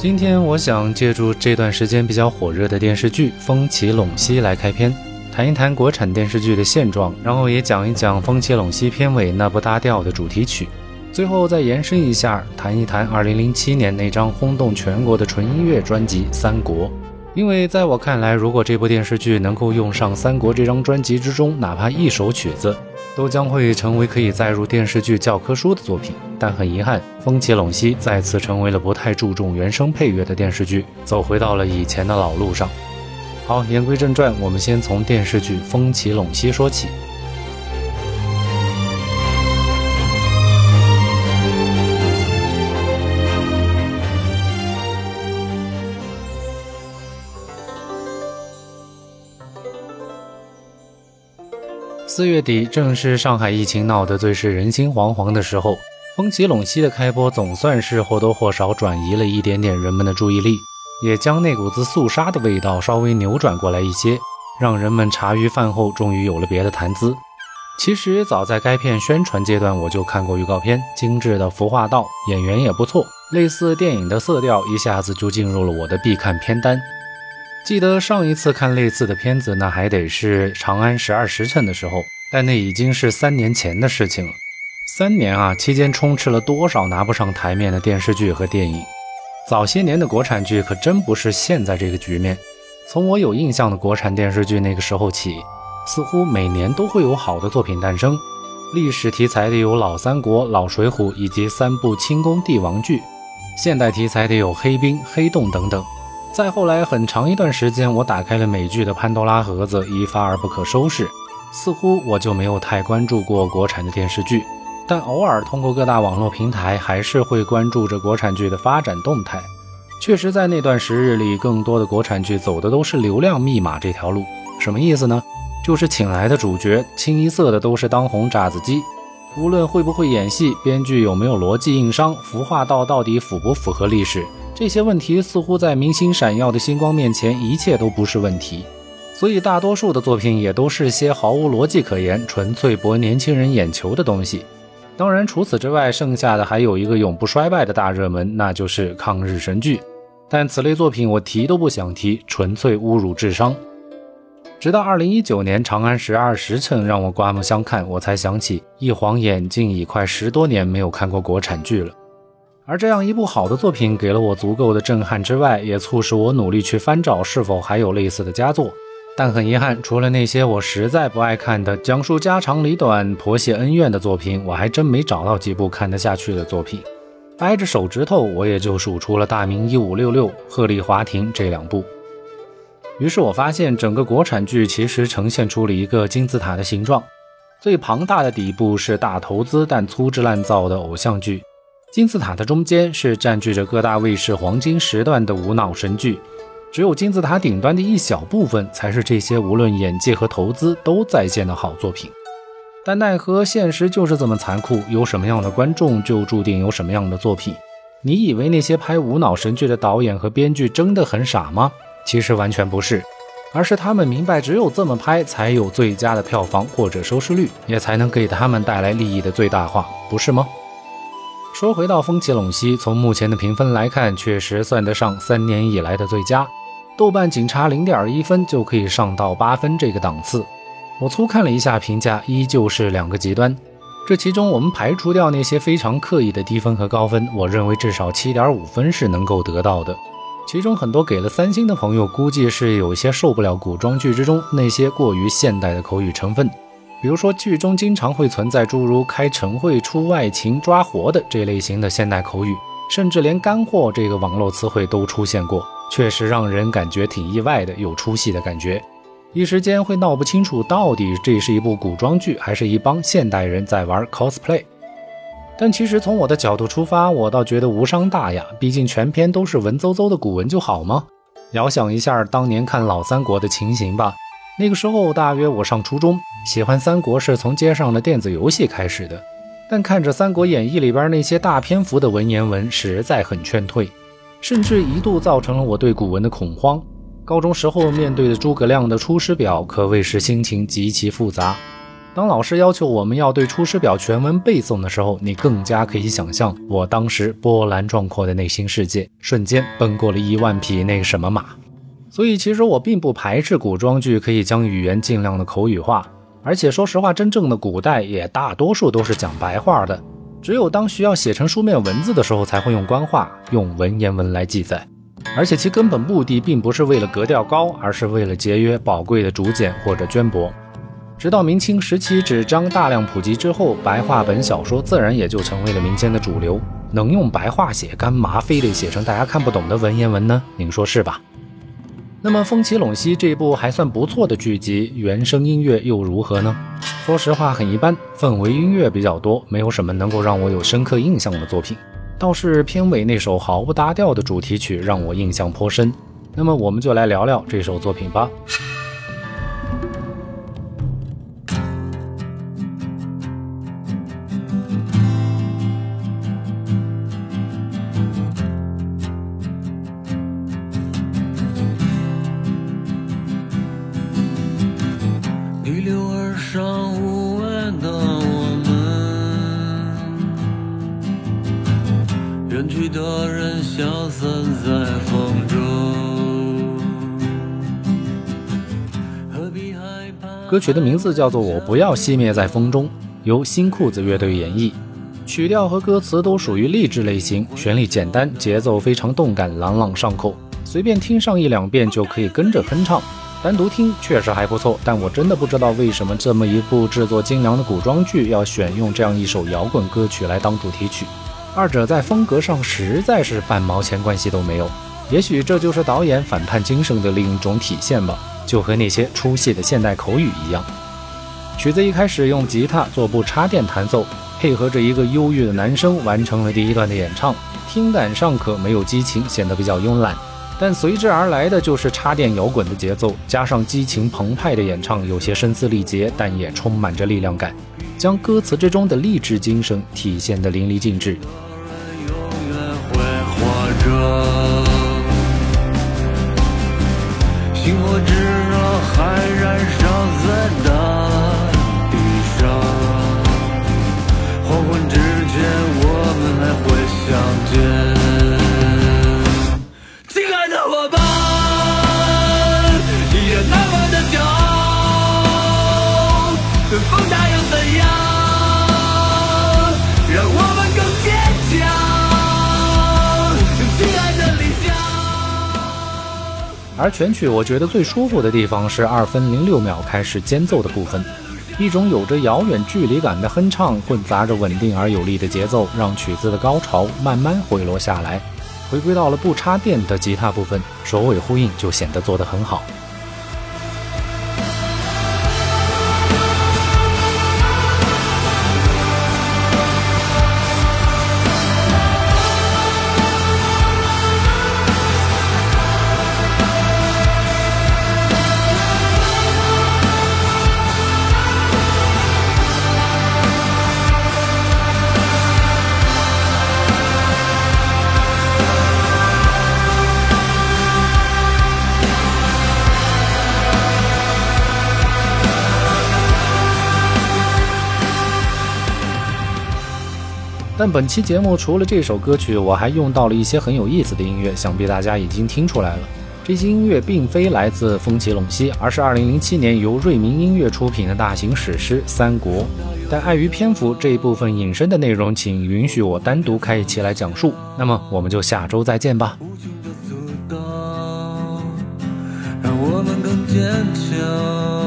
今天我想借助这段时间比较火热的电视剧《风起陇西》来开篇，谈一谈国产电视剧的现状，然后也讲一讲《风起陇西》片尾那部搭调的主题曲，最后再延伸一下，谈一谈2007年那张轰动全国的纯音乐专辑《三国》。因为在我看来，如果这部电视剧能够用上《三国》这张专辑之中哪怕一首曲子，都将会成为可以载入电视剧教科书的作品。但很遗憾，《风起陇西》再次成为了不太注重原声配乐的电视剧，走回到了以前的老路上。好，言归正传，我们先从电视剧《风起陇西》说起。四月底正是上海疫情闹得最是人心惶惶的时候，《风起陇西》的开播总算是或多或少转移了一点点人们的注意力，也将那股子肃杀的味道稍微扭转过来一些，让人们茶余饭后终于有了别的谈资。其实早在该片宣传阶段，我就看过预告片，精致的服化道，演员也不错，类似电影的色调，一下子就进入了我的必看片单。记得上一次看类似的片子，那还得是《长安十二时辰》的时候，但那已经是三年前的事情了。三年啊，期间充斥了多少拿不上台面的电视剧和电影。早些年的国产剧可真不是现在这个局面。从我有印象的国产电视剧那个时候起，似乎每年都会有好的作品诞生。历史题材的有《老三国》《老水浒》以及三部清宫帝王剧；现代题材的有《黑冰》《黑洞》等等。再后来，很长一段时间，我打开了美剧的潘多拉盒子，一发而不可收拾。似乎我就没有太关注过国产的电视剧，但偶尔通过各大网络平台，还是会关注着国产剧的发展动态。确实，在那段时日里，更多的国产剧走的都是流量密码这条路。什么意思呢？就是请来的主角清一色的都是当红炸子鸡，无论会不会演戏，编剧有没有逻辑硬伤，服化道到底符不符合历史。这些问题似乎在明星闪耀的星光面前，一切都不是问题。所以大多数的作品也都是些毫无逻辑可言、纯粹博年轻人眼球的东西。当然，除此之外，剩下的还有一个永不衰败的大热门，那就是抗日神剧。但此类作品我提都不想提，纯粹侮辱智商。直到二零一九年《长安十二时辰》让我刮目相看，我才想起一晃眼竟已快十多年没有看过国产剧了。而这样一部好的作品，给了我足够的震撼之外，也促使我努力去翻找是否还有类似的佳作。但很遗憾，除了那些我实在不爱看的讲述家长里短、婆媳恩怨的作品，我还真没找到几部看得下去的作品。掰着手指头，我也就数出了《大明一五六六》《鹤唳华亭》这两部。于是我发现，整个国产剧其实呈现出了一个金字塔的形状，最庞大的底部是大投资但粗制滥造的偶像剧。金字塔的中间是占据着各大卫视黄金时段的无脑神剧，只有金字塔顶端的一小部分才是这些无论演技和投资都在线的好作品。但奈何现实就是这么残酷，有什么样的观众就注定有什么样的作品。你以为那些拍无脑神剧的导演和编剧真的很傻吗？其实完全不是，而是他们明白只有这么拍才有最佳的票房或者收视率，也才能给他们带来利益的最大化，不是吗？说回到《风起陇西》，从目前的评分来看，确实算得上三年以来的最佳。豆瓣仅差零点一分就可以上到八分这个档次。我粗看了一下评价，依旧是两个极端。这其中，我们排除掉那些非常刻意的低分和高分，我认为至少七点五分是能够得到的。其中很多给了三星的朋友，估计是有些受不了古装剧之中那些过于现代的口语成分。比如说，剧中经常会存在诸如开晨会、出外勤、抓活的这类型的现代口语，甚至连“干货”这个网络词汇都出现过，确实让人感觉挺意外的，有出戏的感觉。一时间会闹不清楚到底这是一部古装剧，还是一帮现代人在玩 cosplay。但其实从我的角度出发，我倒觉得无伤大雅，毕竟全篇都是文绉绉的古文就好吗？遥想一下当年看老三国的情形吧。那个时候大约我上初中，喜欢三国是从街上的电子游戏开始的。但看着《三国演义》里边那些大篇幅的文言文，实在很劝退，甚至一度造成了我对古文的恐慌。高中时候面对的诸葛亮的《出师表》，可谓是心情极其复杂。当老师要求我们要对《出师表》全文背诵的时候，你更加可以想象我当时波澜壮阔的内心世界，瞬间奔过了一万匹那个什么马。所以，其实我并不排斥古装剧可以将语言尽量的口语化，而且说实话，真正的古代也大多数都是讲白话的，只有当需要写成书面文字的时候，才会用官话、用文言文来记载。而且其根本目的并不是为了格调高，而是为了节约宝贵的竹简或者绢帛。直到明清时期纸张大量普及之后，白话本小说自然也就成为了民间的主流。能用白话写，干嘛非得写成大家看不懂的文言文呢？您说是吧？那么《风起陇西》这一部还算不错的剧集，原声音乐又如何呢？说实话，很一般，氛围音乐比较多，没有什么能够让我有深刻印象的作品。倒是片尾那首毫不搭调的主题曲让我印象颇深。那么我们就来聊聊这首作品吧。上无问的我们远去的人消散在风中歌曲的名字叫做《我不要熄灭在风中》，由新裤子乐队演绎，曲调和歌词都属于励志类型，旋律简单，节奏非常动感，朗朗上口，随便听上一两遍就可以跟着哼唱。单独听确实还不错，但我真的不知道为什么这么一部制作精良的古装剧要选用这样一首摇滚歌曲来当主题曲，二者在风格上实在是半毛钱关系都没有。也许这就是导演反叛精神的另一种体现吧。就和那些出戏的现代口语一样，曲子一开始用吉他做部插电弹奏，配合着一个忧郁的男声完成了第一段的演唱，听感尚可，没有激情，显得比较慵懒。但随之而来的就是插电摇滚的节奏，加上激情澎湃的演唱，有些声嘶力竭，但也充满着力量感，将歌词之中的励志精神体现的淋漓尽致。而全曲我觉得最舒服的地方是二分零六秒开始间奏的部分，一种有着遥远距离感的哼唱，混杂着稳定而有力的节奏，让曲子的高潮慢慢回落下来，回归到了不插电的吉他部分，首尾呼应就显得做得很好。但本期节目除了这首歌曲，我还用到了一些很有意思的音乐，想必大家已经听出来了。这些音乐并非来自《风起陇西》，而是2007年由瑞明音乐出品的大型史诗《三国》。但碍于篇幅这一部分隐身的内容，请允许我单独开一期来讲述。那么我们就下周再见吧。让我们更坚强。